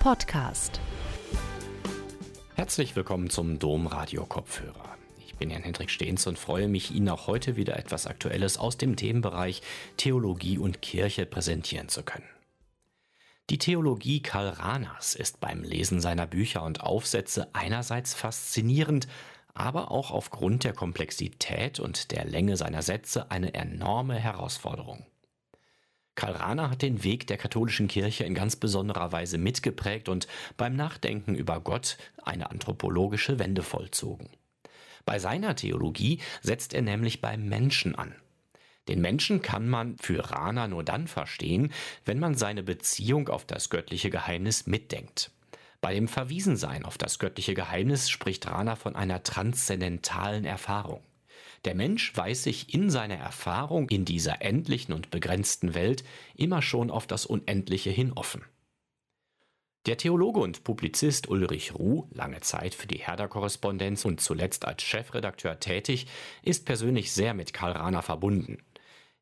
Podcast. Herzlich willkommen zum Domradio Kopfhörer. Ich bin Jan Hendrik Stehns und freue mich, Ihnen auch heute wieder etwas Aktuelles aus dem Themenbereich Theologie und Kirche präsentieren zu können. Die Theologie Karl Rahners ist beim Lesen seiner Bücher und Aufsätze einerseits faszinierend, aber auch aufgrund der Komplexität und der Länge seiner Sätze eine enorme Herausforderung. Karl Rahner hat den Weg der katholischen Kirche in ganz besonderer Weise mitgeprägt und beim Nachdenken über Gott eine anthropologische Wende vollzogen. Bei seiner Theologie setzt er nämlich beim Menschen an. Den Menschen kann man für Rahner nur dann verstehen, wenn man seine Beziehung auf das göttliche Geheimnis mitdenkt. Bei dem Verwiesensein auf das göttliche Geheimnis spricht Rahner von einer transzendentalen Erfahrung. Der Mensch weiß sich in seiner Erfahrung in dieser endlichen und begrenzten Welt immer schon auf das Unendliche hin offen. Der Theologe und Publizist Ulrich Ruh, lange Zeit für die Herder-Korrespondenz und zuletzt als Chefredakteur tätig, ist persönlich sehr mit Karl Rahner verbunden.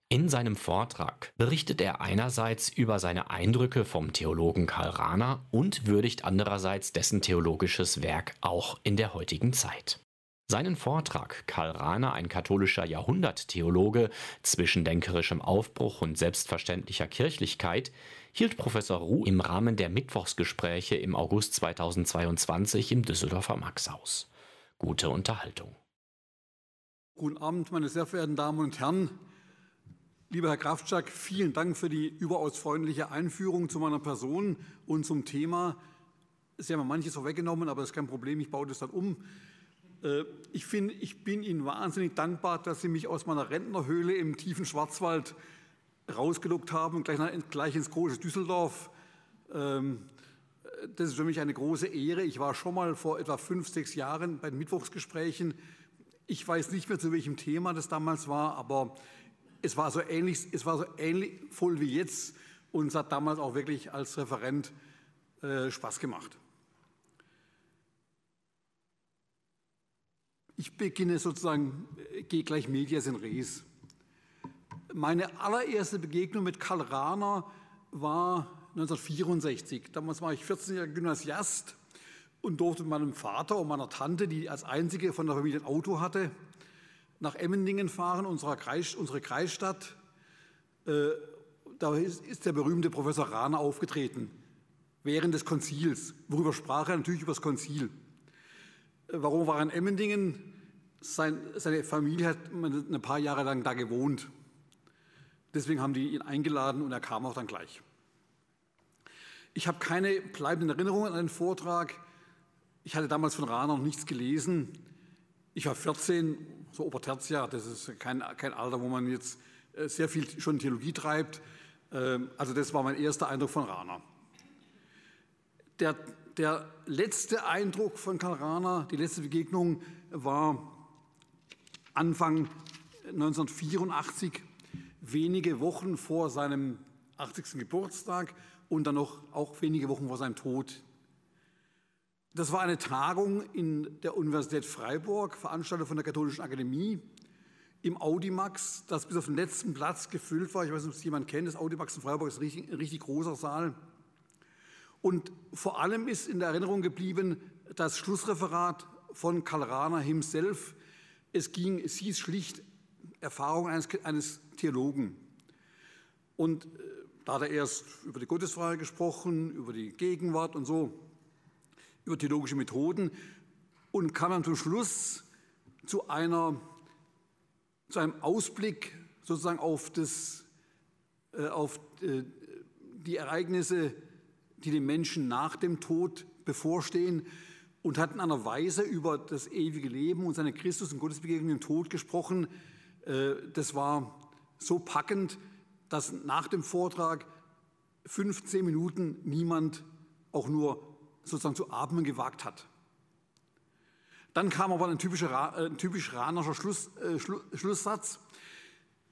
In seinem Vortrag berichtet er einerseits über seine Eindrücke vom Theologen Karl Rahner und würdigt andererseits dessen theologisches Werk auch in der heutigen Zeit. Seinen Vortrag Karl Rahner, ein katholischer Jahrhunderttheologe zwischen denkerischem Aufbruch und selbstverständlicher Kirchlichkeit, hielt Professor Ruh im Rahmen der Mittwochsgespräche im August 2022 im Düsseldorfer Maxhaus. Gute Unterhaltung. Guten Abend, meine sehr verehrten Damen und Herren. Lieber Herr Kraftschack, vielen Dank für die überaus freundliche Einführung zu meiner Person und zum Thema. Sie haben manches vorweggenommen, aber das ist kein Problem, ich baue das dann um. Äh, ich, find, ich bin Ihnen wahnsinnig dankbar, dass Sie mich aus meiner Rentnerhöhle im tiefen Schwarzwald rausgelockt haben, gleich, gleich ins große Düsseldorf. Ähm, das ist für mich eine große Ehre. Ich war schon mal vor etwa fünf, sechs Jahren bei den Mittwochsgesprächen. Ich weiß nicht mehr, zu welchem Thema das damals war, aber es war so ähnlich, es war so ähnlich voll wie jetzt und es hat damals auch wirklich als Referent äh, Spaß gemacht. Ich beginne sozusagen, gehe gleich Medias in Res. Meine allererste Begegnung mit Karl Rahner war 1964. Damals war ich 14 Jahre Gymnasiast und durfte mit meinem Vater und meiner Tante, die als einzige von der Familie ein Auto hatte, nach Emmendingen fahren, Kreis, unsere Kreisstadt. Äh, da ist, der berühmte Professor Rahner aufgetreten, während des Konzils. Worüber sprach er? Natürlich über das Konzil. Warum war er in Emmendingen? Sein, seine Familie hat ein paar Jahre lang da gewohnt. Deswegen haben die ihn eingeladen und er kam auch dann gleich. Ich habe keine bleibenden Erinnerungen an den Vortrag. Ich hatte damals von Rahner noch nichts gelesen. Ich war 14, so Obertertia, das ist kein, kein Alter, wo man jetzt äh, sehr viel schon Theologie treibt. Ähm, also das war mein erster Eindruck von Rahner. Der der letzte Eindruck von Karl Rahner, die letzte Begegnung war Anfang 1984, wenige Wochen vor seinem 80. Geburtstag und dann noch auch wenige Wochen vor seinem Tod. Das war eine Tagung in der Universität Freiburg, veranstaltet von der Katholischen Akademie im Audimax, das bis auf den letzten Platz gefüllt war. Ich weiß nicht, ob es jemand kennt. Das Audimax in Freiburg ist ein richtig, ein richtig großer Saal. Und vor allem ist in der Erinnerung geblieben das Schlussreferat von Karl Rahner himself. Es, ging, es hieß schlicht Erfahrung eines, eines Theologen. Und äh, da hat er erst über die Gottesfrage gesprochen, über die Gegenwart und so, über theologische Methoden und kam dann zum Schluss zu, einer, zu einem Ausblick sozusagen auf, das, äh, auf äh, die Ereignisse die den Menschen nach dem Tod bevorstehen und hat in einer Weise über das ewige Leben und seine Christus- und Gottesbegegnung im Tod gesprochen. Äh, das war so packend, dass nach dem Vortrag 15 Minuten niemand auch nur sozusagen zu atmen gewagt hat. Dann kam aber ein typischer, äh, ein typisch ranischer Schluss, äh, Schlusssatz.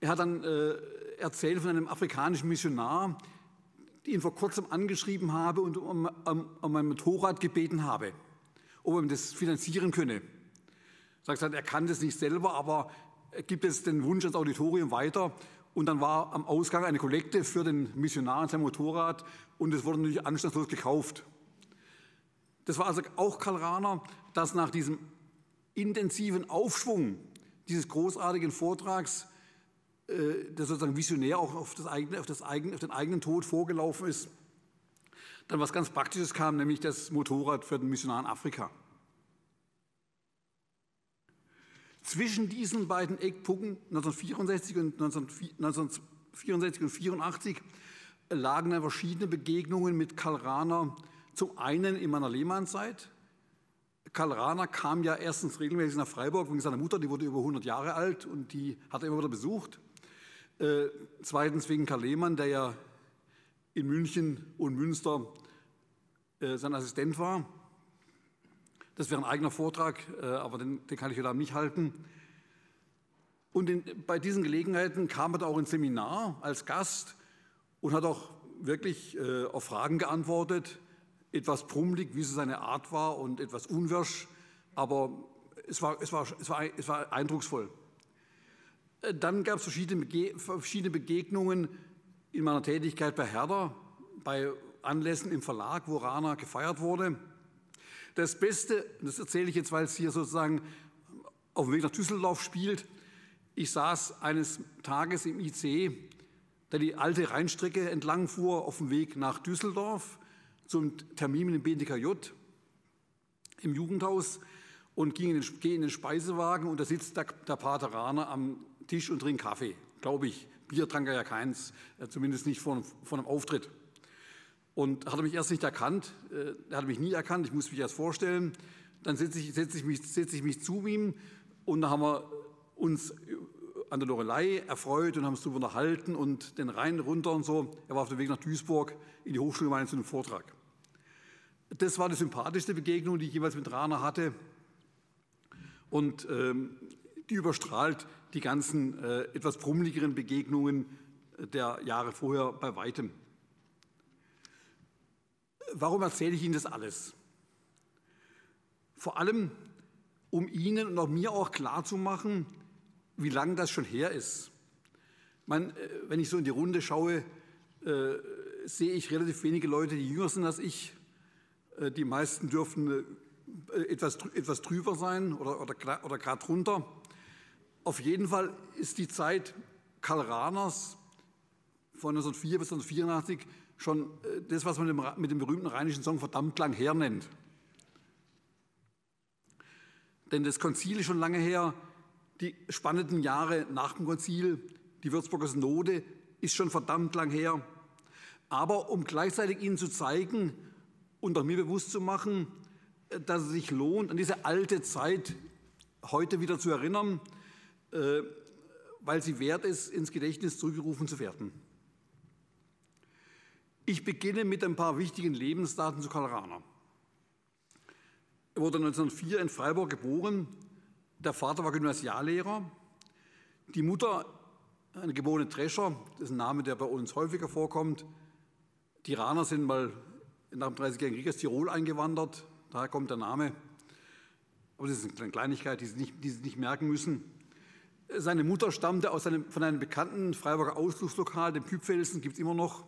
Er hat dann äh, erzählt von einem afrikanischen Missionar, die ihn vor kurzem angeschrieben habe und um, um, um mein Motorrad gebeten habe, ob er ihm das finanzieren könne. Er sagt, er kann das nicht selber, aber er gibt es den Wunsch ans Auditorium weiter. Und dann war am Ausgang eine Kollekte für den Missionar und sein Motorrad und es wurde natürlich anstandslos gekauft. Das war also auch Karl Rahner, dass nach diesem intensiven Aufschwung dieses großartigen Vortrags, der sozusagen visionär auch auf, das eigene, auf, das eigene, auf den eigenen Tod vorgelaufen ist, dann was ganz Praktisches kam, nämlich das Motorrad für den Missionar in Afrika. Zwischen diesen beiden Eckpunkten 1964 und 1964 und 84 lagen dann verschiedene Begegnungen mit Karl Rahner. Zum einen in meiner Lehmannzeit. Karl Rahner kam ja erstens regelmäßig nach Freiburg wegen seiner Mutter, die wurde über 100 Jahre alt und die hat er immer wieder besucht. Äh, zweitens wegen Karl Lehmann, der ja in München und Münster äh, sein Assistent war. Das wäre ein eigener Vortrag, äh, aber den, den, kann ich Abend nicht halten. Und in, bei diesen Gelegenheiten kam er da auch ins Seminar als Gast und hat auch wirklich äh, auf Fragen geantwortet, etwas brummelig, wie so seine Art war und etwas unwirsch, aber es war, es war, es war, es war eindrucksvoll. Äh, dann gab es verschiedene, Begegnungen in meiner Tätigkeit bei Herder, bei Anlässen im Verlag, wo Rana gefeiert wurde. Das Beste, das erzähle ich jetzt, weil es hier sozusagen auf dem Weg nach Düsseldorf spielt. Ich saß eines Tages im IC, der die alte Rheinstrecke entlang fuhr, auf dem Weg nach Düsseldorf zum Termin im BDKJ im Jugendhaus und ging in den, in den Speisewagen und da sitzt der, der Pater Rahner am Tisch und trinkt Kaffee, glaube ich. Bier trank er ja keins, äh, zumindest nicht vor, vor einem Auftritt. Und hat er mich erst nicht erkannt, äh, er hat mich nie erkannt, ich muss mich erst vorstellen. Dann setze ich, setze ich, mich, setze ich mich zu ihm und dann haben wir uns an der Lorelei erfreut und haben uns darüber unterhalten und den Rhein runter und so. Er war auf dem Weg nach Duisburg in die Hochschulgemeinde zu einem Vortrag. Das war die sympathischste Begegnung, die ich jeweils mit Rana hatte. Und ähm, die überstrahlt die ganzen äh, etwas brummeligeren Begegnungen der Jahre vorher bei weitem. Warum erzähle ich Ihnen das alles? Vor allem, um Ihnen und auch mir auch klarzumachen, wie lange das schon her ist. Man, äh, wenn ich so in die Runde schaue, äh, sehe ich relativ wenige Leute, die jünger sind als ich. Äh, die meisten dürfen äh, etwas, etwas drüber sein oder, oder, oder gerade drunter. Auf jeden Fall ist die Zeit Karl Rahners von 1904 bis 1984 schon äh, das, was man mit dem berühmten rheinischen Song verdammt lang her nennt. Denn das Konzil ist schon lange her, die spannenden Jahre nach dem Konzil, die Würzburger Synode ist schon verdammt lang her. Aber um gleichzeitig Ihnen zu zeigen und auch mir bewusst zu machen, äh, dass es sich lohnt, an diese alte Zeit heute wieder zu erinnern, weil sie wert ist, ins Gedächtnis zurückgerufen zu werden. Ich beginne mit ein paar wichtigen Lebensdaten zu Karl Rahner. Er wurde 1904 in Freiburg geboren. Der Vater war Gymnasiallehrer. Die Mutter, eine geborene Drescher, das ist ein Name, der bei uns häufiger vorkommt. Die Rahner sind mal nach dem 30-jährigen Krieg aus Tirol eingewandert. Daher kommt der Name. Aber das ist eine Kleinigkeit, die Sie nicht, die Sie nicht merken müssen. Seine Mutter stammte aus einem, von einem bekannten Freiburger Ausflugslokal, dem Küpfelsen, gibt es immer noch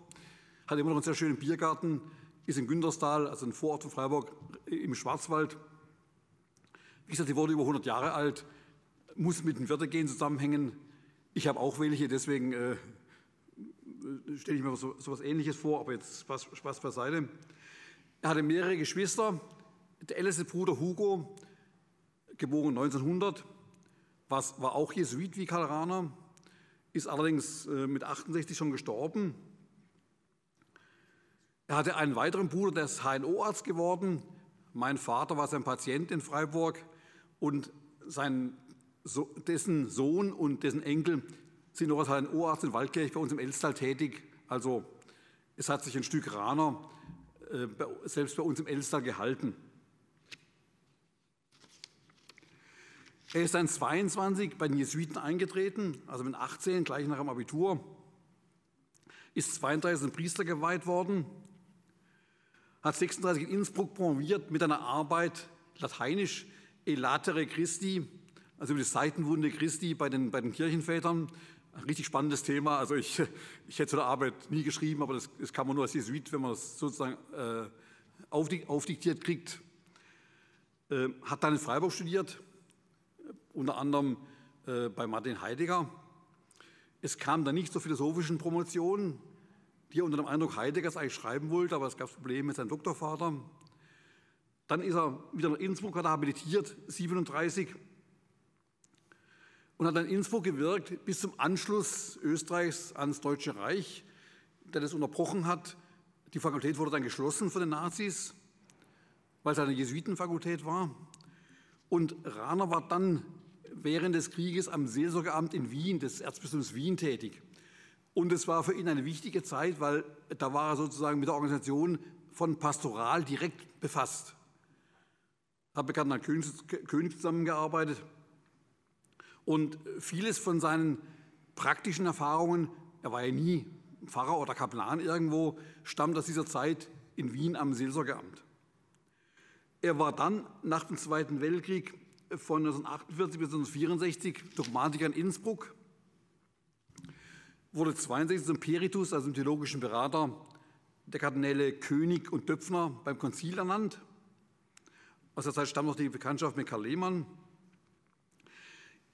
hat immer noch einen sehr schönen Biergarten, ist in Günterstal, also ein Vorort von Freiburg, im Schwarzwald. Wie gesagt, die wurde über 100 Jahre alt, muss mit dem Wörtergehen zusammenhängen. Ich habe auch welche, deswegen äh, stelle ich mir so, so etwas Ähnliches vor, aber jetzt Spaß, Spaß beiseite. Er hatte mehrere Geschwister. Der älteste Bruder Hugo, geboren 1900, was, war auch Jesuit wie Karl Rahner, ist allerdings äh, mit 68 schon gestorben. Er hatte einen weiteren Bruder, der ist HNO-Arzt geworden. Mein Vater war sein Patient in Freiburg und sein, dessen Sohn und dessen Enkel sind noch als HNO-Arzt in Waldkirch bei uns im Elstal tätig. Also es hat sich ein Stück Raner äh, selbst bei uns im Elstal gehalten. Er ist dann 22 bei den Jesuiten eingetreten, also mit 18, gleich nach dem Abitur, ist 32 ein Priester geweiht worden hat 36 in Innsbruck promoviert mit einer Arbeit lateinisch Elatere Christi, also über die Seitenwunde Christi bei den, bei den Kirchenvätern. Ein richtig spannendes Thema. Also ich, ich hätte so eine Arbeit nie geschrieben, aber das, das kann man nur als Jesuit, wenn man das sozusagen äh, aufdiktiert kriegt, äh, hat dann in Freiburg studiert, unter anderem äh, bei Martin Heidegger. Es kam dann nicht zur philosophischen Promotion, die er unter dem Eindruck Heideggers eigentlich schreiben wollte, aber es gab Probleme mit seinem Doktorvater. Dann ist er wieder nach Innsbruck, hat er habilitiert, 37, und hat dann in Innsbruck gewirkt bis zum Anschluss Österreichs ans Deutsche Reich, der das unterbrochen hat. Die Fakultät wurde dann geschlossen von den Nazis, weil es eine Jesuitenfakultät war. Und Rahner war dann während des Krieges am Seelsorgeamt in Wien, des Erzbistums Wien, tätig. Und es war für ihn eine wichtige Zeit, weil da war er sozusagen mit der Organisation von Pastoral direkt befasst. Hat bekannt an König zusammengearbeitet und vieles von seinen praktischen Erfahrungen, er war ja nie Pfarrer oder Kaplan irgendwo, stammt aus dieser Zeit in Wien am Seelsorgeamt. Er war dann nach dem Zweiten Weltkrieg von 1948 bis 1964 Dogmatiker in Innsbruck, wurde 1962 zum Peritus, also zum theologischen Berater der Kardinäle König und Döpfner beim Konzil ernannt. Aus der Zeit stammt noch die Bekanntschaft mit Karl Lehmann.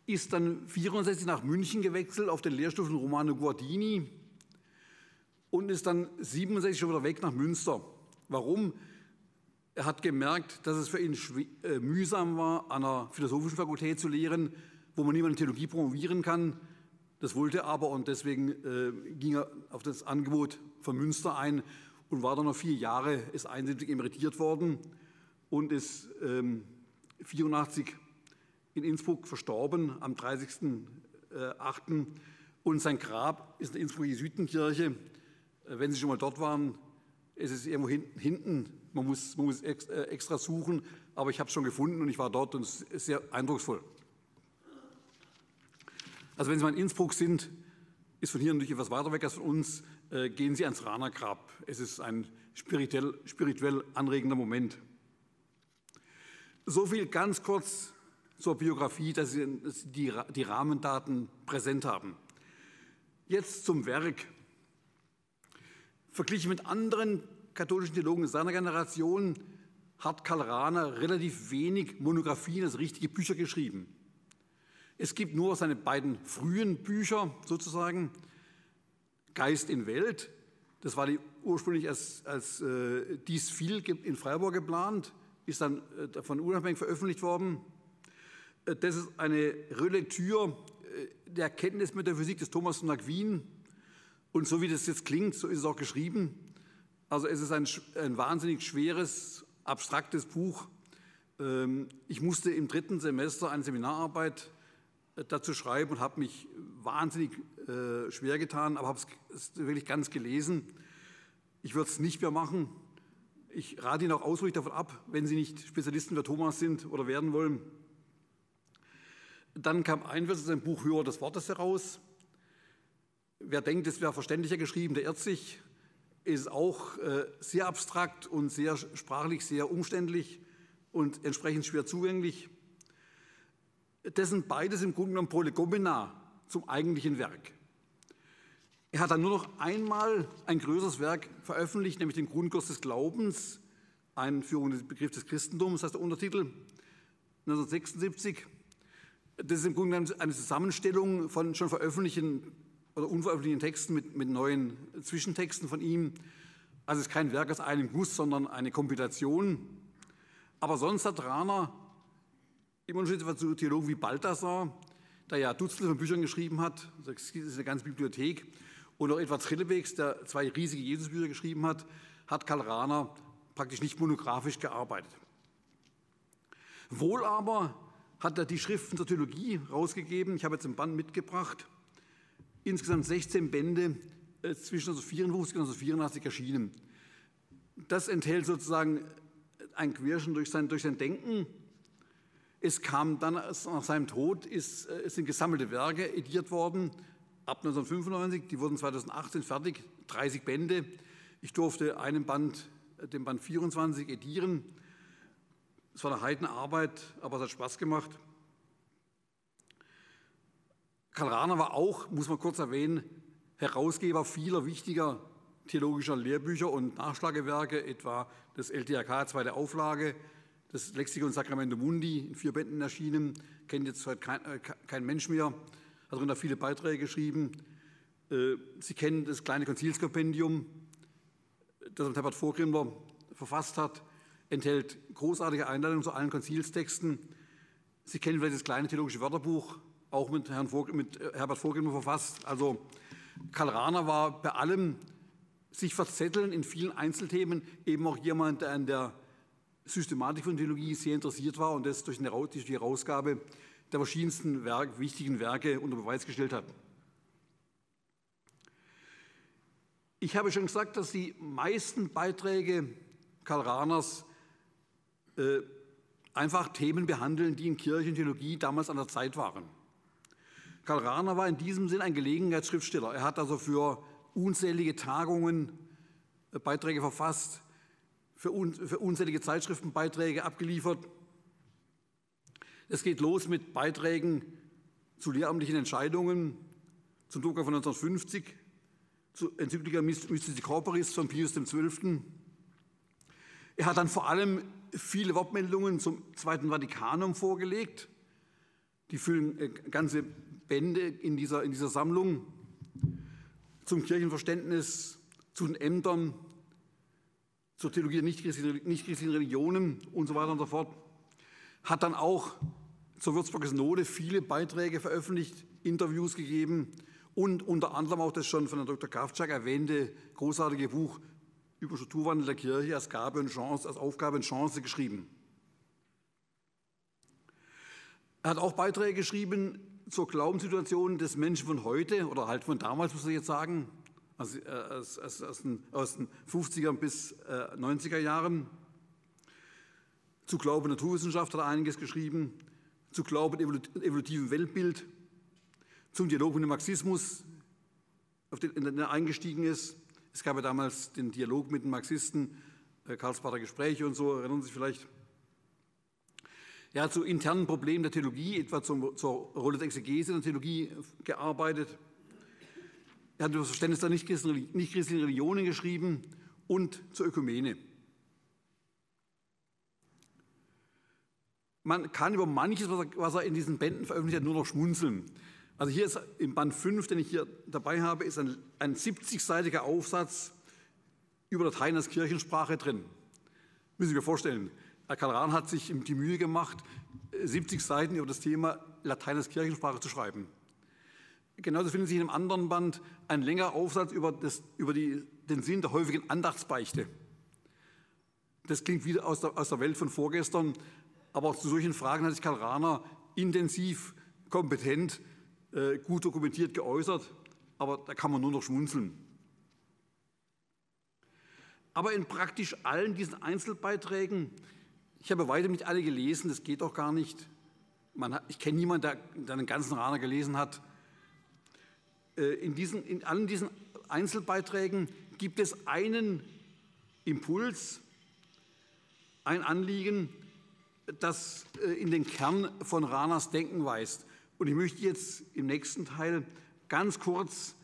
Ist dann 1964 nach München gewechselt auf den Lehrstuhl von Romano Guardini und ist dann 1967 schon wieder weg nach Münster. Warum? Er hat gemerkt, dass es für ihn äh, mühsam war, an einer philosophischen Fakultät zu lehren, wo man niemand in Theologie promovieren kann. Das wollte er aber und deswegen äh, ging er auf das Angebot von Münster ein und war dann noch vier Jahre, ist einsilbig emeritiert worden und ist ähm, 84 in Innsbruck verstorben am 30.08. Und sein Grab ist in der Innsbrucker Jesuitenkirche. Äh, wenn Sie schon mal dort waren, es ist irgendwo hinten, man muss, man muss äh, extra suchen, aber ich habe es schon gefunden und ich war dort und es ist sehr eindrucksvoll. Also wenn Sie mal in Innsbruck sind, ist von hier natürlich etwas weiter weg als von uns, äh, gehen Sie ans Rahner Grab. Es ist ein spirituell, spirituell anregender Moment. So viel ganz kurz zur Biografie, dass Sie die, die Rahmendaten präsent haben. Jetzt zum Werk. Verglichen mit anderen katholischen Theologen seiner Generation hat Karl Rahner relativ wenig Monographien, also richtige Bücher geschrieben. Es gibt nur seine beiden frühen Bücher sozusagen, Geist in Welt, das war die ursprünglich als, als äh, Dies viel in Freiburg geplant, ist dann äh, davon unabhängig veröffentlicht worden. Äh, das ist eine Relektür äh, der Erkenntnismetaphysik des Thomas von Aquin, und so wie das jetzt klingt, so ist es auch geschrieben. Also es ist ein, ein wahnsinnig schweres, abstraktes Buch. Ähm, ich musste im dritten Semester eine Seminararbeit äh, dazu schreiben und habe mich wahnsinnig äh, schwer getan, aber habe es wirklich ganz gelesen. Ich würde es nicht mehr machen. Ich rate Ihnen auch ausdrücklich davon ab, wenn Sie nicht Spezialisten für Thomas sind oder werden wollen. Dann kam ein ein Buch Hörer des Wortes heraus. Wer denkt, es wäre verständlicher geschrieben, der irrt sich. Ist auch äh, sehr abstrakt und sehr sprachlich sehr umständlich und entsprechend schwer zugänglich. Das sind beides im Grunde genommen Prolegomena zum eigentlichen Werk. Er hat dann nur noch einmal ein größeres Werk veröffentlicht, nämlich den Grundkurs des Glaubens, Einführung des Begriffs des Christentums, heißt der Untertitel, 1976. Das ist im Grunde genommen eine Zusammenstellung von schon veröffentlichten oder unveröffentlichten Texten mit, mit neuen Zwischentexten von ihm. Also es ist kein Werk aus einem Guss, sondern eine Kompilation. Aber sonst hat Rahner, im Unterschied zu Theologen wie Balthasar, der ja Dutzende von Büchern geschrieben hat, das ist eine ganze Bibliothek, und auch Edward Trillebeeks, der zwei riesige Jesusbücher geschrieben hat, hat Karl Rahner praktisch nicht monografisch gearbeitet. Wohl aber hat er die Schriften zur Theologie rausgegeben. Ich habe jetzt ein Band mitgebracht insgesamt 16 Bände äh, zwischen 1954 und 1984 erschienen. Das enthält sozusagen ein Querschen durch sein, durch sein Denken. Es kam dann nach seinem Tod, ist, äh, es sind gesammelte Werke ediert worden, ab 1995, die wurden 2018 fertig, 30 Bände. Ich durfte einen Band, äh, den Band 24 edieren. Es war eine Heidenarbeit, aber es hat Spaß gemacht. Karl Rahner war auch, muss man kurz erwähnen, Herausgeber vieler wichtiger theologischer Lehrbücher und Nachschlagewerke, etwa das LTRK zweite Auflage, das Lexikon Sacramento Mundi in vier Bänden erschienen, kennt jetzt heute kein, äh, kein Mensch mehr, hat darunter viele Beiträge geschrieben. Äh, Sie kennen das kleine Konzilskompendium, das Herbert Vorgrimmer verfasst hat, enthält großartige Einleitungen zu allen Konzilstexten. Sie kennen vielleicht das kleine theologische Wörterbuch, auch mit, Herrn Vor mit äh, Herbert Vorgrimmer verfasst. Also Karl Rahner war bei allem sich verzetteln in vielen Einzelthemen eben auch jemand, der an der Systematik von Theologie sehr interessiert war und das durch die Herausgabe der verschiedensten Werk, wichtigen Werke unter Beweis gestellt hat. Ich habe schon gesagt, dass die meisten Beiträge Karl Rahners äh, einfach Themen behandeln, die in Kirche und Theologie damals an der Zeit waren. Karl Rahner war in diesem Sinn ein Gelegenheitsschriftsteller. Er hat also für unzählige Tagungen äh, Beiträge verfasst, für, un, für unzählige Zeitschriftenbeiträge abgeliefert. Es geht los mit Beiträgen zu lehramtlichen Entscheidungen, zum Drucker von 1950, zu Enzyklika Mystici Corporis von Pius XII. Er hat dann vor allem viele Wortmeldungen zum Zweiten Vatikanum vorgelegt. Die füllen äh, ganze Bände in dieser, in dieser Sammlung zum Kirchenverständnis, zu den Ämtern, zur Theologie der nichtchristlichen Religionen und so weiter und so fort. Hat dann auch zur Würzburger Synode viele Beiträge veröffentlicht, Interviews gegeben und unter anderem auch das schon von Herrn Dr. Kafczak erwähnte großartige Buch über Strukturwandel der Kirche als Gabe und Chance, als Aufgabe und Chance geschrieben. Er hat auch Beiträge geschrieben zur Glaubenssituation des Menschen von heute oder halt von damals, muss ich jetzt sagen, also aus, aus, aus, den, aus den 50er bis äh, 90er Jahren. Zu Glauben Naturwissenschaft hat er einiges geschrieben, zu Glauben evolutivem Weltbild, zum Dialog mit dem Marxismus, auf den, in den er eingestiegen ist. Es gab ja damals den Dialog mit den Marxisten, äh, Karlsbader Gespräche und so, erinnern Sie sich vielleicht. Er hat zu internen Problemen der Theologie, etwa zum, zur Rolle der Exegese in der Theologie gearbeitet. Er hat über das Verständnis der nichtchristlichen Religionen geschrieben und zur Ökumene. Man kann über manches, was er in diesen Bänden veröffentlicht hat, nur noch schmunzeln. Also hier ist im Band 5, den ich hier dabei habe, ist ein, ein 70-seitiger Aufsatz über Latein als Kirchensprache drin. Müssen Sie sich vorstellen. Herr Karl Rahn hat sich die Mühe gemacht, 70 Seiten über das Thema Latein als Kirchensprache zu schreiben. Genauso findet sich in einem anderen Band ein längerer Aufsatz über, das, über die, den Sinn der häufigen Andachtsbeichte. Das klingt wieder aus der, aus der Welt von vorgestern, aber auch zu solchen Fragen hat sich Karl Rahner intensiv, kompetent äh, gut dokumentiert geäußert, aber da kann man nur noch schmunzeln. Aber in praktisch allen diesen Einzelbeiträgen, ich habe weiter nicht alle gelesen, das geht auch gar nicht. Hat, ich kenne niemanden, der, der einen ganzen Raner gelesen hat. Äh, in, diesen, in allen diesen Einzelbeiträgen gibt es einen Impuls, ein Anliegen, das äh, in den Kern von Ranas Denken weist. Und ich möchte jetzt im nächsten Teil ganz kurz,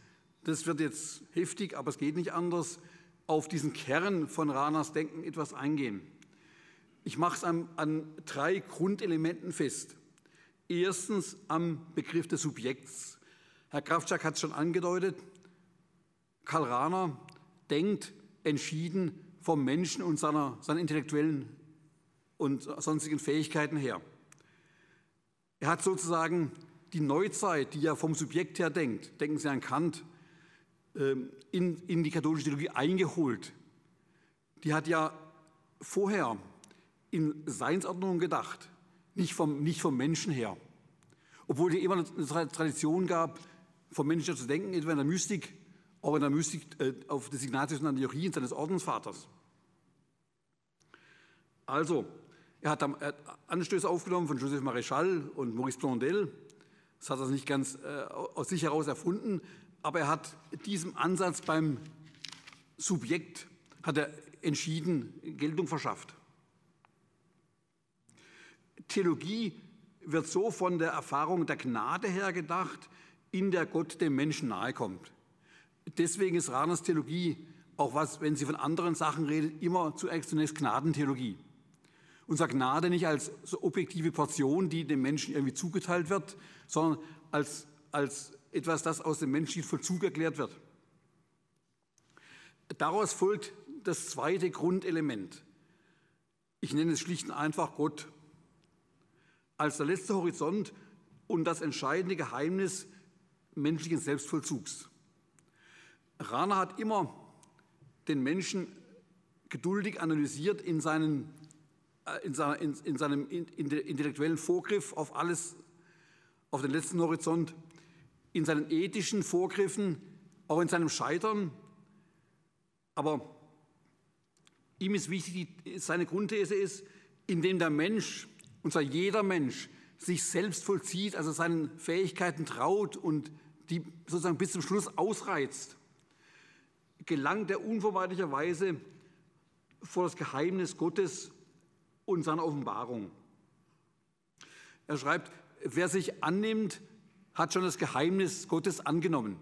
das wird jetzt heftig, aber es geht nicht anders, auf diesen Kern von Ranas Denken etwas eingehen. Ich mache es an, an drei Grundelementen fest. Erstens am Begriff des Subjekts. Herr Kraftschak hat es schon angedeutet. Karl Rahner denkt entschieden vom Menschen und seiner, seinen intellektuellen und sonstigen Fähigkeiten her. Er hat sozusagen die Neuzeit, die ja vom Subjekt her denkt, denken Sie an Kant, ähm, in, in die katholische Theologie eingeholt. Die hat ja vorher in Seinsordnung gedacht, nicht vom, nicht vom Menschen her. Obwohl es immer eine Tradition gab, vom Menschen her zu denken, etwa in der Mystik, auch in der Mystik äh, auf des Ignatius und Antiochien seines Ordensvaters. Also, er hat, Anstöße aufgenommen von Joseph Maréchal und Maurice Blondel. Das hat er nicht ganz äh, aus sich heraus erfunden, aber er hat diesem Ansatz beim Subjekt hat er entschieden Geltung verschafft. Theologie wird so von der Erfahrung der Gnade her gedacht, in der Gott dem Menschen nahe kommt. Deswegen ist Rahners Theologie, auch was, wenn sie von anderen Sachen redet, immer zunächst Gnadentheologie. und sah Gnade nicht als so objektive Portion, die dem Menschen irgendwie zugeteilt wird, sondern als, als etwas, das aus dem menschlichen Vollzug erklärt wird. Daraus folgt das zweite Grundelement. Ich nenne es schlicht und einfach Gott als der letzte Horizont und das entscheidende Geheimnis menschlichen Selbstvollzugs. Rana hat immer den Menschen geduldig analysiert in, seinen, äh, in, seiner, in, in seinem intellektuellen Vorgriff auf alles, auf den letzten Horizont, in seinen ethischen Vorgriffen, auch in seinem Scheitern. Aber ihm ist wichtig, seine Grundthese ist, indem der Mensch, und zwar jeder Mensch, sich selbst vollzieht, also seinen Fähigkeiten traut und die sozusagen bis zum Schluss ausreizt, gelangt er unvermeidlicherweise vor das Geheimnis Gottes und seiner Offenbarung. Er schreibt, wer sich annimmt, hat schon das Geheimnis Gottes angenommen.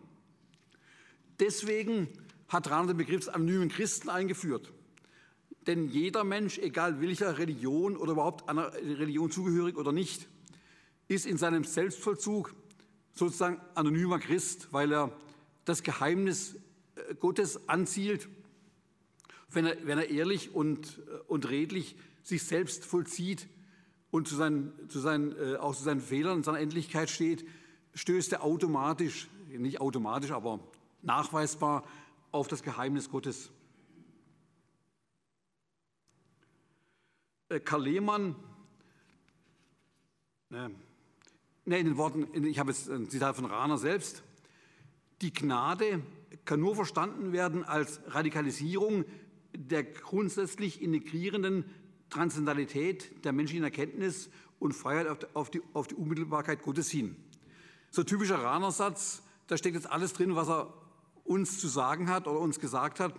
Deswegen hat Rahner den Begriff des anonymen Christen eingeführt. Denn jeder Mensch, egal welcher Religion oder überhaupt einer Religion zugehörig oder nicht, ist in seinem Selbstvollzug sozusagen anonymer Christ, weil er das Geheimnis äh, Gottes anzielt, wenn er, wenn er ehrlich und, äh, und redlich sich selbst vollzieht und zu seinen, zu seinen, äh, auch zu seinen Fehlern und seiner Endlichkeit steht, stößt er automatisch, nicht automatisch, aber nachweisbar auf das Geheimnis Gottes. Karl Lehmann, ne, ne, in den Worten, ich habe jetzt ein Zitat von Rahner selbst, die Gnade kann nur verstanden werden als Radikalisierung der grundsätzlich integrierenden Transzendentalität der menschlichen Erkenntnis und Freiheit auf die, auf die, auf die Unmittelbarkeit Gottes hin. So ein typischer Rahner-Satz, da steckt jetzt alles drin, was er uns zu sagen hat oder uns gesagt hat.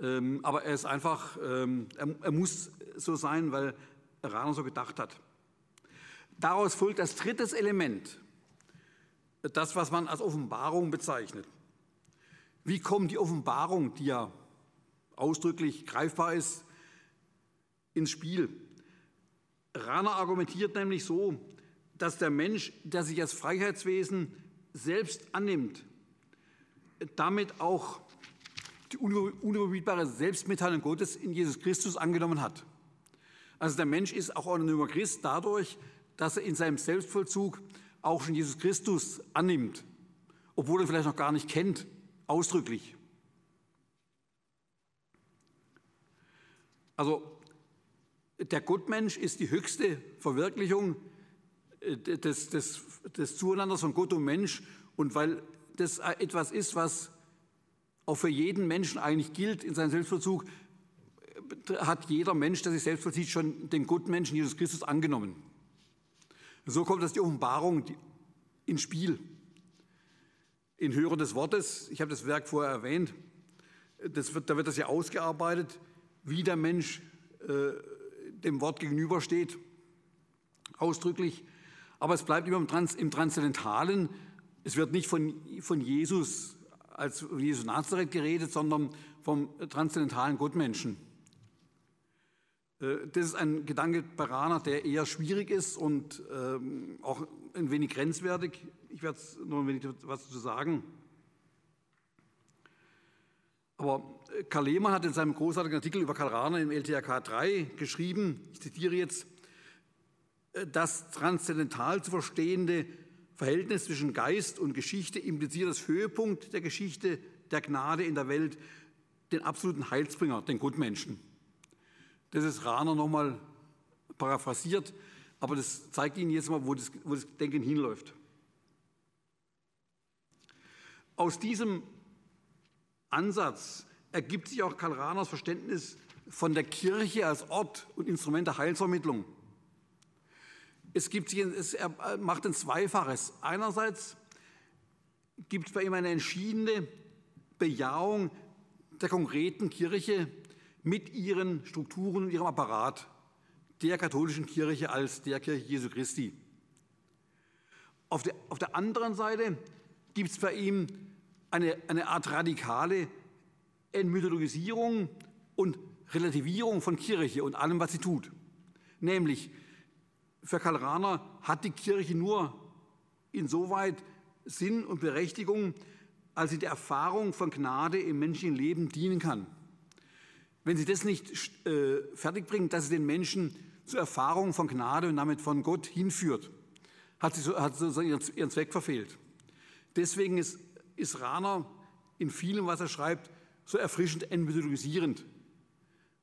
Ähm, aber er ist einfach, ähm, er, muss so sein, weil Rahner so gedacht hat. Daraus folgt das drittes Element, das, was man als Offenbarung bezeichnet. Wie kommt die Offenbarung, die ja ausdrücklich greifbar ist, ins Spiel? Rahner argumentiert nämlich so, dass der Mensch, der sich als Freiheitswesen selbst annimmt, damit auch die unüberbietbare Selbstmitteilung Gottes in Jesus Christus angenommen hat. Also der Mensch ist auch anonymer Christ dadurch, dass er in seinem Selbstvollzug auch schon Jesus Christus annimmt, obwohl er vielleicht noch gar nicht kennt, ausdrücklich. Also der Gottmensch ist die höchste Verwirklichung äh, des, des, des Zueinanders von Gott und Mensch und weil das etwas ist, was auch für jeden Menschen eigentlich gilt in seinem Selbstvollzug, hat jeder Mensch, der sich selbst vollzieht, schon den Gottmenschen Jesus Christus angenommen. So kommt das die Offenbarung ins Spiel. In Hören des Wortes, ich habe das Werk vorher erwähnt, wird, da wird das ja ausgearbeitet, wie der Mensch äh, dem Wort gegenübersteht, ausdrücklich. Aber es bleibt immer im, Trans, im Transzendentalen. Es wird nicht von, von Jesus als Jesus Nazareth geredet, sondern vom transzendentalen Gottmenschen. Äh, das ist ein Gedanke bei Rana, der eher schwierig ist und ähm, auch ein wenig grenzwertig. Ich werde noch ein wenig was zu sagen. Aber äh, Karl Lehmann hat in seinem großartigen Artikel über Karl Rahner im LTRK 3 geschrieben, ich zitiere jetzt, äh, das transzendental zu verstehende Verhältnis zwischen Geist und Geschichte impliziert das Höhepunkt der Geschichte der Gnade in der Welt, den absoluten Heilsbringer, den Gutmenschen. Das ist Rahner nochmal paraphrasiert, aber das zeigt Ihnen jetzt mal, wo das, wo das Denken hinläuft. Aus diesem Ansatz ergibt sich auch Karl Rahners Verständnis von der Kirche als Ort und Instrument der Heilsvermittlung. Es, gibt, es er macht ein Zweifaches. Einerseits gibt es bei ihm eine entschiedene Bejahung der konkreten Kirche mit ihren Strukturen und ihrem Apparat der katholischen Kirche als der Kirche Jesu Christi. Auf der, auf der anderen Seite gibt es bei ihm eine, eine Art radikale Entmythologisierung und Relativierung von Kirche und allem, was sie tut. Nämlich, für Karl Rahner hat die Kirche nur insoweit Sinn und Berechtigung, als sie der Erfahrung von Gnade im menschlichen Leben dienen kann. Wenn sie das nicht äh, fertigbringt, dass sie den Menschen zur Erfahrung von Gnade und damit von Gott hinführt, hat sie, so, hat sie ihren, ihren Zweck verfehlt. Deswegen ist, ist Rahner in vielem, was er schreibt, so erfrischend entmythologisierend.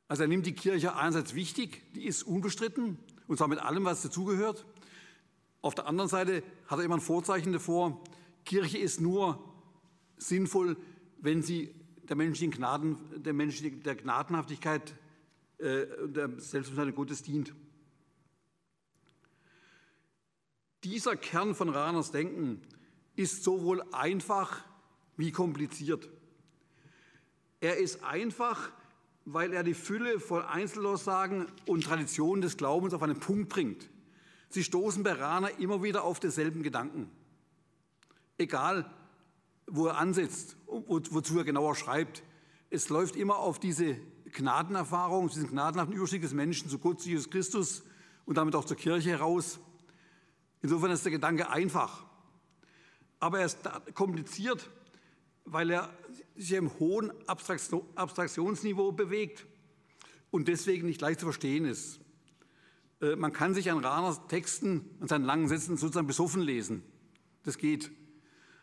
Also er nimmt die Kirche einerseits wichtig, die ist unbestritten, und zwar mit allem, was dazugehört. Auf der anderen Seite hat er immer ein Vorzeichen davor, Kirche ist nur sinnvoll, wenn sie der menschlichen Gnaden, der, menschlichen, der Gnadenhaftigkeit äh, der Selbstbestimmtheit Gottes dient. Dieser Kern von Rahners Denken ist sowohl einfach wie kompliziert. Er ist einfach, weil er die Fülle von Einzelaussagen und Traditionen des Glaubens auf einen Punkt bringt. Sie stoßen bei Rahner immer wieder auf denselben Gedanken. Egal, wo er ansetzt, wozu er genauer schreibt. Es läuft immer auf diese Gnadenerfahrung, diesen gnadenhaften Überstieg des Menschen zu Gott, zu Jesus Christus und damit auch zur Kirche heraus. Insofern ist der Gedanke einfach. Aber er ist kompliziert, weil er sich im hohen Abstraktionsniveau bewegt und deswegen nicht leicht zu verstehen ist. Äh, man kann sich an Rahners Texten und seinen langen Sätzen sozusagen besoffen lesen. Das geht.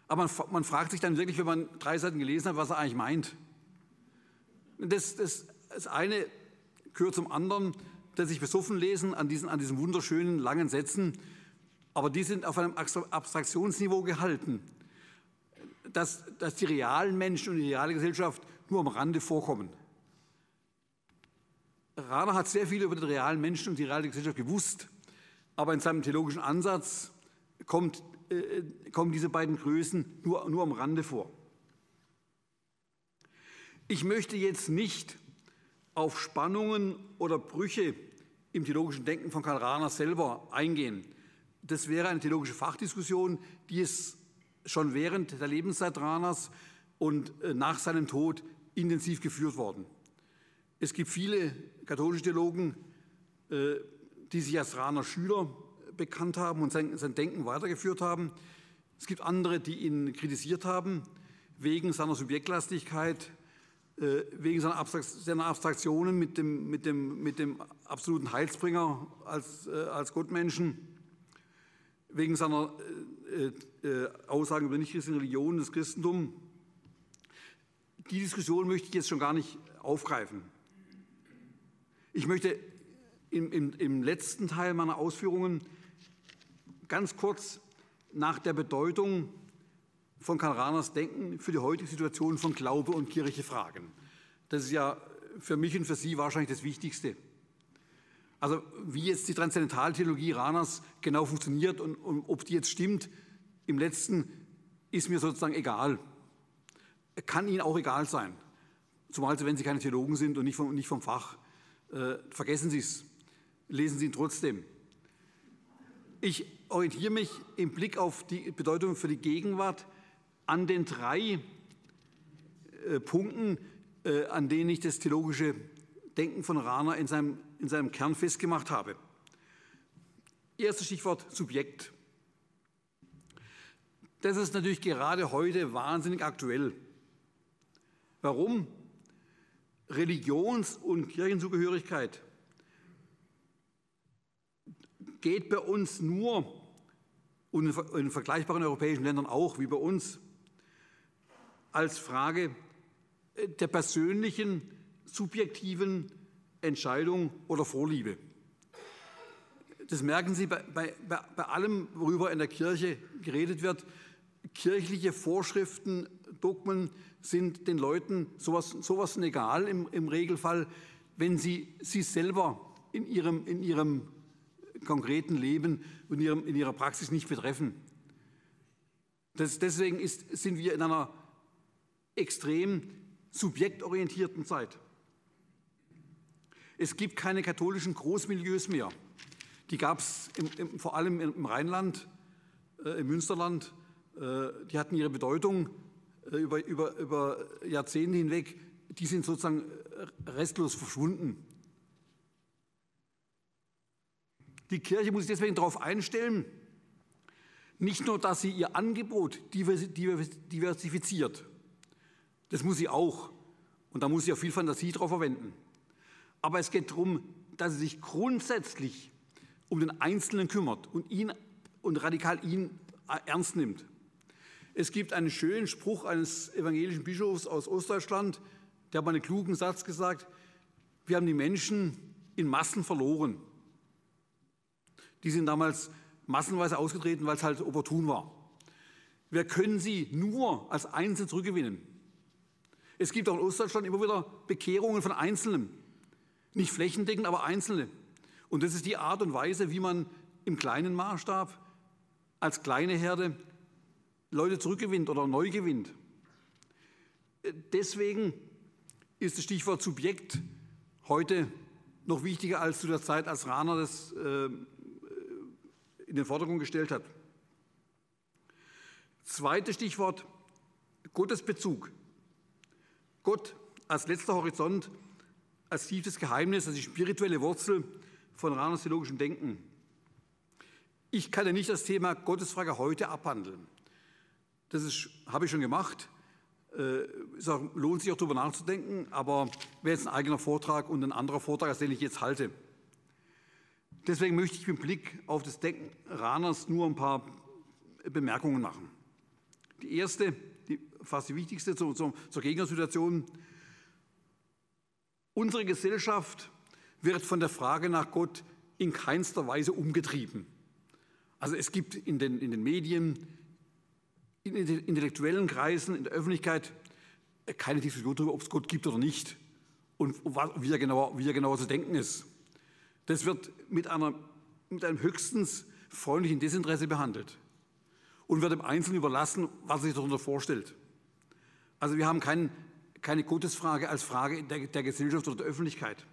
Aber man, fragt sich dann wirklich, wenn man drei Seiten gelesen hat, was er eigentlich meint. Das, das, das eine gehört zum anderen, dass sich besoffen lesen an diesen, an diesen wunderschönen langen Sätzen, aber die sind auf einem Abstraktionsniveau gehalten, dass, dass die realen Menschen und die reale Gesellschaft nur am Rande vorkommen. Rahner hat sehr viel über den realen Menschen und die reale Gesellschaft gewusst, aber in seinem theologischen Ansatz kommt äh, kommen diese beiden Größen nur, nur am Rande vor. Ich möchte jetzt nicht auf Spannungen oder Brüche im theologischen Denken von Karl Rahner selber eingehen. Das wäre eine theologische Fachdiskussion, die ist schon während der Lebenszeit Rahners und äh, nach seinem Tod intensiv geführt worden. Es gibt viele katholische Theologen, äh, die sich als Rahner Schüler bekannt haben und sein, sein Denken weitergeführt haben. Es gibt andere, die ihn kritisiert haben, wegen seiner Subjektlastigkeit, äh, wegen seiner, Abstraktionen mit dem, mit, dem, mit dem absoluten Heilsbringer als, als Gottmenschen, wegen seiner Aussagen über nichtchristliche Religion, das Christentum. Die Diskussion möchte ich jetzt schon gar nicht aufgreifen. Ich möchte im, im, im letzten Teil meiner Ausführungen ganz kurz nach der Bedeutung von Karl Rahners Denken für die heutige Situation von Glaube und Kirche fragen. Das ist ja für mich und für Sie wahrscheinlich das Wichtigste. Also wie jetzt die Transzendentaltheologie Rahners genau funktioniert und, und ob die jetzt stimmt, im letzten ist mir sozusagen egal. Kann Ihnen auch egal sein. Zumal, wenn Sie keine Theologen sind und nicht vom, nicht vom Fach. Äh, vergessen Sie es. Lesen Sie ihn trotzdem. Ich orientiere mich im Blick auf die Bedeutung für die Gegenwart an den drei äh, Punkten, äh, an denen ich das theologische Denken von Rahner in seinem, in seinem Kern festgemacht habe. Erstes Stichwort Subjekt. Das ist natürlich gerade heute wahnsinnig aktuell. Warum? Religions- und Kirchenzugehörigkeit geht bei uns nur, und in vergleichbaren europäischen Ländern auch wie bei uns, als Frage äh, der persönlichen, subjektiven Entscheidung oder Vorliebe. Das merken Sie bei, bei, bei allem, worüber in der Kirche geredet wird. Kirchliche Vorschriften, Dogmen sind den Leuten sowas, sowas egal im, im Regelfall, wenn sie sie selber in ihrem, in ihrem konkreten Leben und in ihrer Praxis nicht betreffen. Das, deswegen ist, sind wir in einer extrem subjektorientierten Zeit. Es gibt keine katholischen Großmilieus mehr. Die gab es vor allem im Rheinland, äh, im Münsterland. Äh, die hatten ihre Bedeutung äh, über, über, über Jahrzehnte hinweg. die sind sozusagen restlos verschwunden. Die Kirche muss sich deswegen darauf einstellen, nicht nur, dass sie ihr Angebot diversifiziert, das muss sie auch, und da muss sie auch viel Fantasie drauf verwenden. Aber es geht darum, dass sie sich grundsätzlich um den Einzelnen kümmert und ihn und radikal ihn ernst nimmt. Es gibt einen schönen Spruch eines evangelischen Bischofs aus Ostdeutschland, der hat mal einen klugen Satz gesagt, wir haben die Menschen in Massen verloren. Die sind damals massenweise ausgetreten, weil es halt opportun war. Wir können sie nur als Einzelne zurückgewinnen. Es gibt auch in Ostdeutschland immer wieder Bekehrungen von Einzelnen. Nicht flächendeckend, aber Einzelne. Und das ist die Art und Weise, wie man im kleinen Maßstab als kleine Herde Leute zurückgewinnt oder neu gewinnt. Deswegen ist das Stichwort Subjekt heute noch wichtiger als zu der Zeit, als Rahner das äh, in den Vordergrund gestellt hat. Zweites Stichwort, Gottesbezug. Gott als letzter Horizont, als tiefes Geheimnis, als die spirituelle Wurzel von Rahners theologischem Denken. Ich kann ja nicht das Thema Gottesfrage heute abhandeln. Das ist, habe ich schon gemacht. Äh, es lohnt sich auch darüber nachzudenken, aber wäre jetzt ein eigener Vortrag und ein anderer Vortrag, als den ich jetzt halte. Deswegen möchte ich mit Blick auf das Denken Rahners nur ein paar Bemerkungen machen. Die erste, die, fast die wichtigste zur, zur, zur Gegnersituation. Unsere Gesellschaft wird von der Frage nach Gott in keinster Weise umgetrieben. Also es gibt in den, in den Medien, in den intellektuellen Kreisen, in der Öffentlichkeit keine Diskussion darüber, ob es Gott gibt oder nicht und wie er genauer, wie er genauer zu denken ist. Das wird mit, einer, mit einem höchstens freundlichen Desinteresse behandelt und wird dem Einzelnen überlassen, was er sich darunter vorstellt. Also wir haben kein, keine Gottesfrage als Frage der, der Gesellschaft oder der Öffentlichkeit.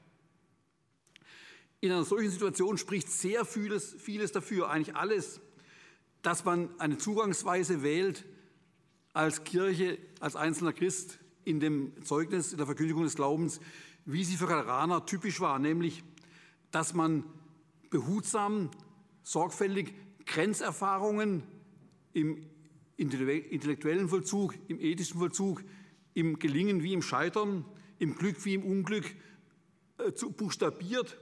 In einer solchen Situation spricht sehr vieles, vieles dafür, eigentlich alles, dass man eine Zugangsweise wählt als Kirche, als einzelner Christ in dem Zeugnis, in der Verkündigung des Glaubens, wie sie für Kalraner typisch war, nämlich dass man behutsam, sorgfältig Grenzerfahrungen im intellektuellen Vollzug, im ethischen Vollzug, im Gelingen wie im Scheitern, im Glück wie im Unglück äh, buchstabiert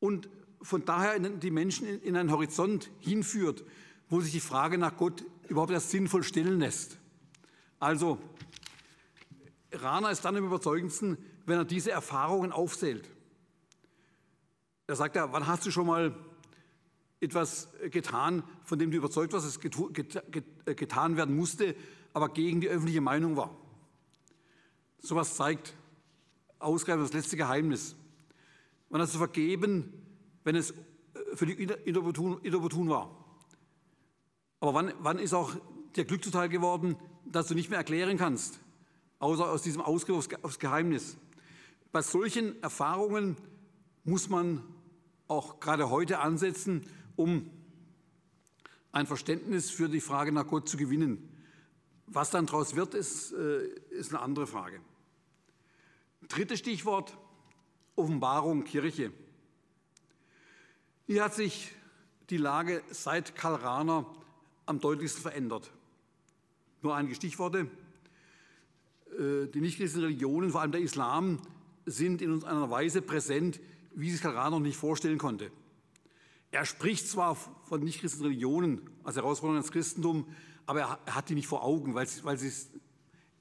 und von daher die Menschen in einen Horizont hinführt, wo sich die Frage nach Gott überhaupt erst sinnvoll stellen lässt. Also, Rana ist dann am überzeugendsten, wenn er diese Erfahrungen aufzählt. Er sagt ja, wann hast du schon mal etwas getan, von dem du überzeugt warst, dass es getan werden musste, aber gegen die öffentliche Meinung war? So etwas zeigt ausgreifend das letzte Geheimnis. Wann hast du vergeben, wenn es für dich inopportun war? Aber wann, wann ist auch dir Glück zuteil geworden, dass du nicht mehr erklären kannst, außer aus diesem Ausgriff aufs Geheimnis? Bei solchen Erfahrungen muss man auch gerade heute ansetzen, um ein Verständnis für die Frage nach Gott zu gewinnen. Was dann daraus wird, ist, äh, ist eine andere Frage. Drittes Stichwort, Offenbarung Kirche. Hier hat sich die Lage seit Karl Rahner am deutlichsten verändert. Nur einige Stichworte. Äh, die nichtchristlichen Religionen, vor allem der Islam, sind in uns einer Weise präsent, wie sich Karl Rahner nicht vorstellen konnte. Er spricht zwar von nichtchristlichen Religionen als Herausforderung ans Christentum, aber er hat die nicht vor Augen, weil, weil sie es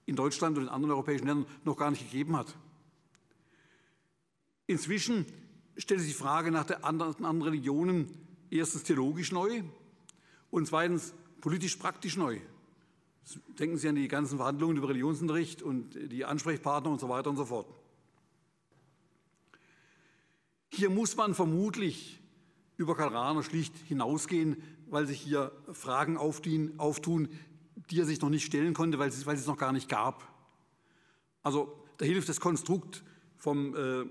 in Deutschland und in anderen europäischen Ländern noch gar nicht gegeben hat. Inzwischen stellt sich die Frage nach den anderen, Religionen erstens theologisch neu und zweitens politisch-praktisch neu. Denken Sie an die ganzen Verhandlungen über Religionsunterricht und die Ansprechpartner und so weiter und so fort. Hier muss man vermutlich über Karl Rahner schlicht hinausgehen, weil sich hier Fragen auftun, die er sich noch nicht stellen konnte, weil es, weil es noch gar nicht gab. Also da hilft das Konstrukt vom äh,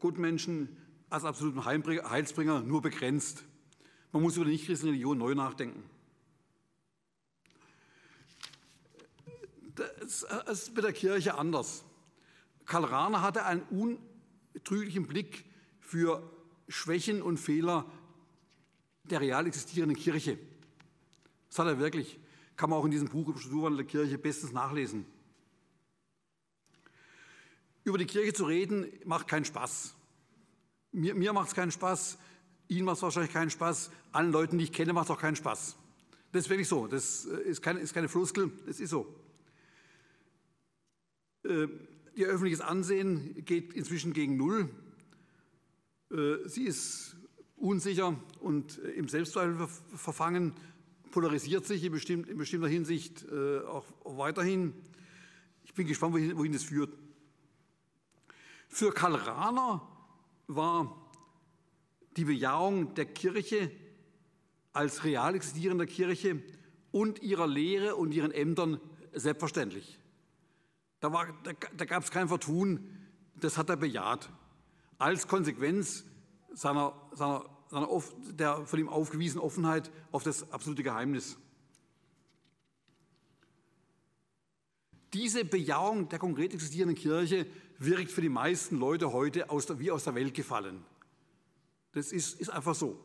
Gutmenschen als absoluten Heilsbringer nur begrenzt. Man muss über die nichtchristliche Religion neu nachdenken. es ist mit der Kirche anders. Karl Rahner hatte einen untrüglichen Blick für Schwächen und Fehler der real existierenden Kirche. Das hat er wirklich. Kann man auch in diesem Buch über Strukturwandel der Kirche bestens nachlesen. Über die Kirche zu reden macht keinen Spaß. Mir, mir macht es keinen Spaß, Ihnen macht es wahrscheinlich keinen Spaß, allen Leuten, die ich kenne, macht es auch keinen Spaß. Das ist wirklich so. Das äh, ist keine, ist keine Floskel, das ist so. Äh, ihr öffentliches Ansehen geht inzwischen gegen Null. Äh, sie ist unsicher und im Selbstzweifel verfangen, polarisiert sich in, bestimmt, in bestimmter Hinsicht auch weiterhin. Ich bin gespannt, wohin, das führt. Für Karl Rahner war die Bejahung der Kirche als real existierender Kirche und ihrer Lehre und ihren Ämtern selbstverständlich. Da, da, da gab es kein Vertun, das hat er bejaht. Als Konsequenz seiner, seiner, seiner der von ihm aufgewiesenen Offenheit auf das absolute Geheimnis. Diese Bejahung der konkret existierenden Kirche wirkt für die meisten Leute heute aus der, wie aus der Welt gefallen. Das ist, ist einfach so.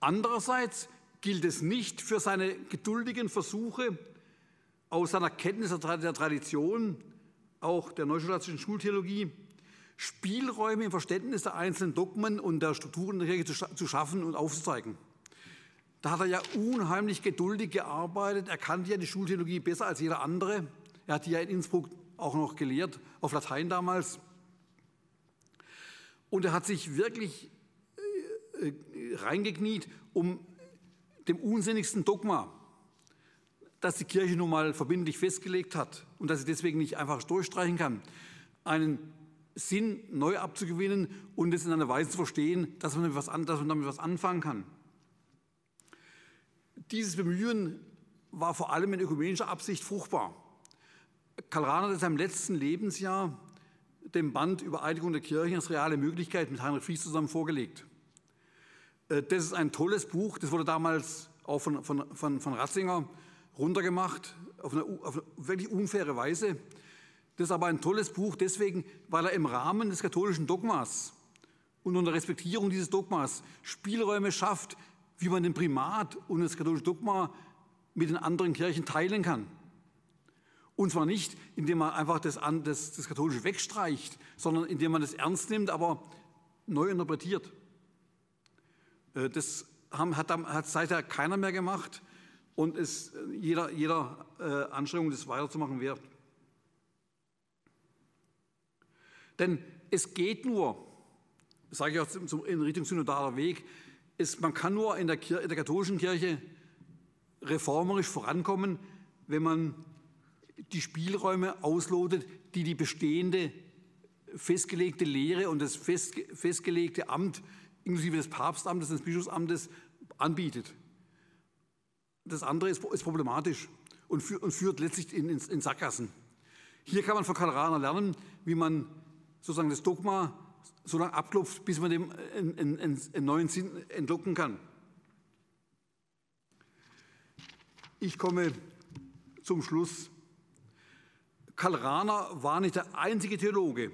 Andererseits gilt es nicht für seine geduldigen Versuche, aus seiner Kenntnis der Tradition, auch der neustatistischen Schultheologie, Spielräume im Verständnis der einzelnen Dogmen und der Strukturen der Kirche zu schaffen und aufzuzeigen. Da hat er ja unheimlich geduldig gearbeitet. Er kannte ja die Schultheologie besser als jeder andere. Er hat die ja in Innsbruck auch noch gelehrt, auf Latein damals. Und er hat sich wirklich äh, äh, reingekniet, um dem unsinnigsten Dogma, das die Kirche nun mal verbindlich festgelegt hat und das sie deswegen nicht einfach durchstreichen kann, einen Sinn neu abzugewinnen und es in einer Weise zu verstehen, dass man, was dass man damit was anfangen kann. Dieses Bemühen war vor allem in ökumenischer Absicht fruchtbar. Karl Rahner hat in seinem letzten Lebensjahr dem Band über Einigung der Kirchen als reale Möglichkeit mit Heinrich Fries zusammen vorgelegt. Äh, das ist ein tolles Buch, das wurde damals auch von, von, von, von Ratzinger runtergemacht, auf eine, auf eine wirklich unfaire Weise. Das ist aber ein tolles Buch deswegen, weil er im Rahmen des katholischen Dogmas und unter Respektierung dieses Dogmas Spielräume schafft, wie man den Primat und das katholische Dogma mit den anderen Kirchen teilen kann. Und zwar nicht, indem man einfach das, das, das Katholische wegstreicht, sondern indem man das ernst nimmt, aber neu interpretiert. Äh, das hat, hat seither keiner mehr gemacht und ist jeder, jeder äh, Anstrengung, das weiterzumachen, wert. Denn es geht nur, sage ich auch in Richtung synodaler Weg, ist, man kann nur in der, in der katholischen Kirche reformerisch vorankommen, wenn man die Spielräume auslotet, die die bestehende festgelegte Lehre und das festgelegte Amt, inklusive des Papstamtes, des Bischofsamtes, anbietet. Das andere ist, ist problematisch und, für, und, führt letztlich in, in, in, Sackgassen. Hier kann man von Karl Rahner lernen, wie man sozusagen das Dogma so lange abklopft, bis man dem einen, einen, einen neuen Sinn entlocken kann. Ich komme zum Schluss. Karl Rahner war nicht der einzige Theologe,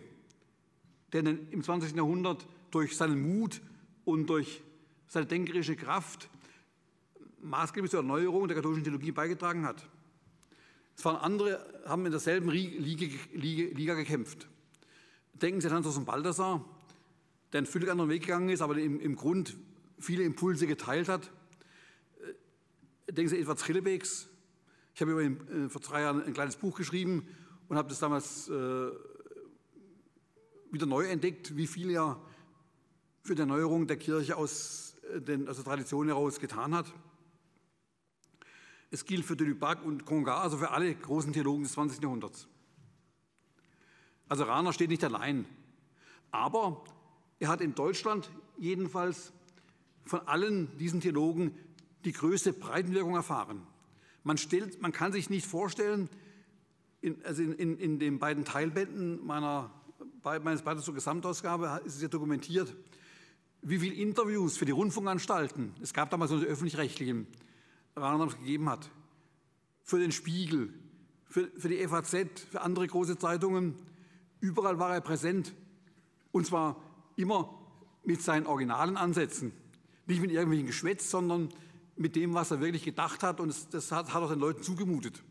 der im 20. Jahrhundert durch seinen Mut und durch seine denkerische Kraft maßgeblich zur Erneuerung der katholischen Theologie beigetragen hat. Es waren andere, haben in derselben Liga, Liga, Liga gekämpft. Denken Sie an Hans Balthasar, der einen völlig anderen Weg gegangen ist, aber im, im Grund viele Impulse geteilt hat. Äh, denken Sie an Edward Schillebeeks. Ich habe über ihn äh, vor drei Jahren ein kleines Buch geschrieben und habe das damals äh, wieder neu entdeckt, wie viel er für die Erneuerung der Kirche aus, äh, den, aus der Tradition heraus getan hat. Es gilt für Dulubac und Congar, also für alle großen Theologen des 20. Jahrhunderts. Also Rahner steht nicht allein. Aber er hat in Deutschland jedenfalls von allen diesen Theologen die größte Breitenwirkung erfahren. Man, stellt, man kann sich nicht vorstellen, in, also in, in, in den beiden Teilbänden meiner, meines Beitrags zur Gesamtausgabe ist es ja dokumentiert, wie viele Interviews für die Rundfunkanstalten, es gab damals nur die öffentlich-rechtlichen, Rahner gegeben hat. Für den Spiegel, für, für die FAZ, für andere große Zeitungen. Überall war er präsent. Und zwar immer mit seinen originalen Ansätzen. Nicht mit irgendwelchen Geschwätz, sondern mit dem, was er wirklich gedacht hat. Und das, hat, er den Leuten zugemutet.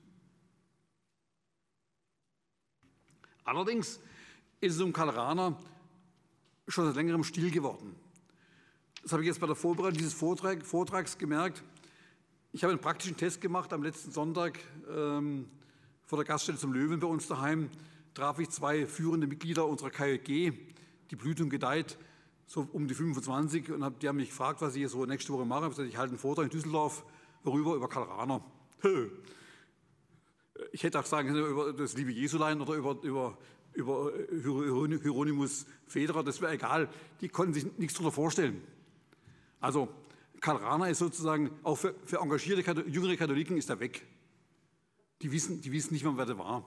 Allerdings ist es um Karl Rahner schon seit längerem still geworden. Das habe ich jetzt bei der Vorbereitung dieses Vortrag, Vortrags gemerkt. Ich habe einen praktischen Test gemacht am letzten Sonntag ähm, vor der Gaststätte zum Löwen bei uns daheim. Traf ich zwei führende Mitglieder unserer KJG, die Blütung gedeiht, so um die 25. Und hab, die haben mich gefragt, was ich hier so nächste Woche mache. Ich habe gesagt, ich halte einen Vortrag in Düsseldorf, worüber? Über Karl Rahner. Ich hätte auch sagen können, über das liebe Jesulein oder über, über, über Hieronymus Federer, das wäre egal. Die konnten sich nichts darunter vorstellen. Also Karl Rahner ist sozusagen, auch für, für engagierte jüngere Katholiken ist er weg. Die wissen, die wissen nicht mehr, wer der war.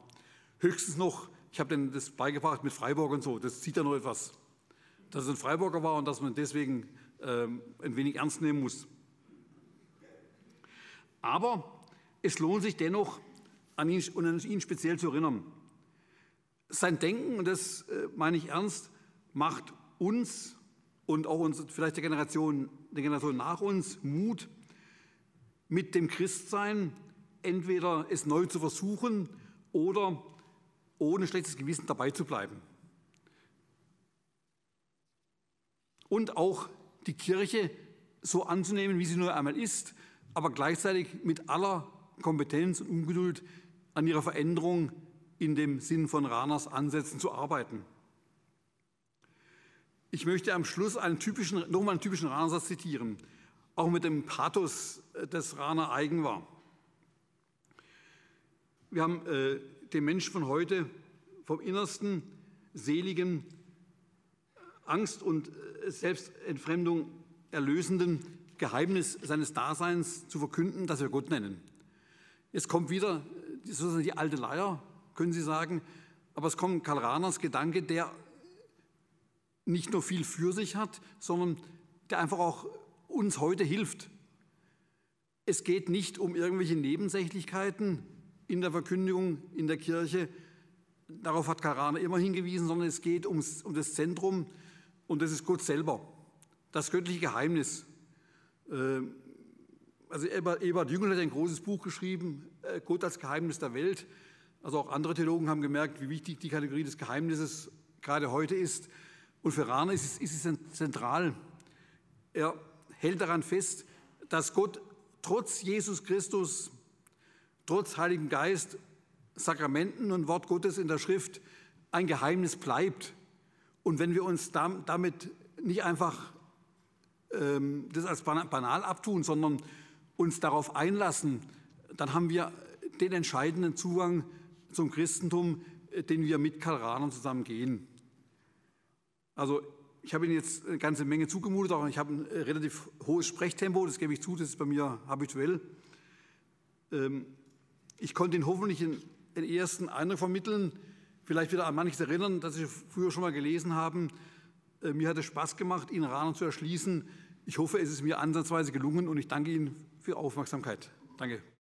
Höchstens noch, ich habe denen das beigebracht mit Freiburg und so, das sieht ja noch etwas. Dass es ein Freiburger war und dass man deswegen ähm, ein wenig ernst nehmen muss. Aber es lohnt sich dennoch, an ihn, an ihn speziell zu erinnern. Sein Denken, und das äh, meine ich ernst, macht uns und auch uns, vielleicht der Generation, der Generation nach uns Mut, mit dem Christsein entweder es neu zu versuchen oder ohne schlechtes Gewissen dabei zu bleiben. Und auch die Kirche so anzunehmen, wie sie nur einmal ist, aber gleichzeitig mit aller Kompetenz und Ungeduld an ihrer Veränderung in dem Sinn von Ranas Ansätzen zu arbeiten. Ich möchte am Schluss einen typischen, nochmal einen typischen Raner-Satz zitieren, auch mit dem Pathos des Raner eigen war. Wir haben äh, den Menschen von heute vom innersten, seligen, Angst und äh, Selbstentfremdung erlösenden Geheimnis seines Daseins zu verkünden, das wir Gott nennen. Jetzt kommt wieder sozusagen die alte Leier, können Sie sagen, aber es kommt Karl Rahners Gedanke, der nicht nur viel für sich hat, sondern der einfach auch uns heute hilft. Es geht nicht um irgendwelche Nebensächlichkeiten, in der Verkündigung in der Kirche. Darauf hat Karane immer hingewiesen, sondern es geht ums, um das Zentrum und das ist Gott selber, das göttliche Geheimnis. Ähm, also Ebert Jüngel hat ein großes Buch geschrieben, äh, Gott als Geheimnis der Welt. Also auch andere Theologen haben gemerkt, wie wichtig die Kategorie des Geheimnisses gerade heute ist. Und für Rahner ist es, ist es zentral. Er hält daran fest, dass Gott trotz Jesus Christus trotz Heiligen Geist, Sakramenten und Wort Gottes in der Schrift ein Geheimnis bleibt. Und wenn wir uns damit nicht einfach ähm, das als banal abtun, sondern uns darauf einlassen, dann haben wir den entscheidenden Zugang zum Christentum, äh, den wir mit Karl Rahner zusammen gehen. Also ich habe Ihnen jetzt eine ganze Menge zugemutet, auch ich habe ein relativ hohes Sprechtempo, das gebe ich zu, das ist bei mir habituell. Ähm, ich konnte Ihnen hoffentlich den, ersten Eindruck vermitteln, vielleicht wieder an manches erinnern, das Sie früher schon mal gelesen haben. Äh, mir hat es Spaß gemacht, Ihnen Rahmen zu erschließen. Ich hoffe, es ist mir ansatzweise gelungen und ich danke Ihnen für Ihre Aufmerksamkeit. Danke.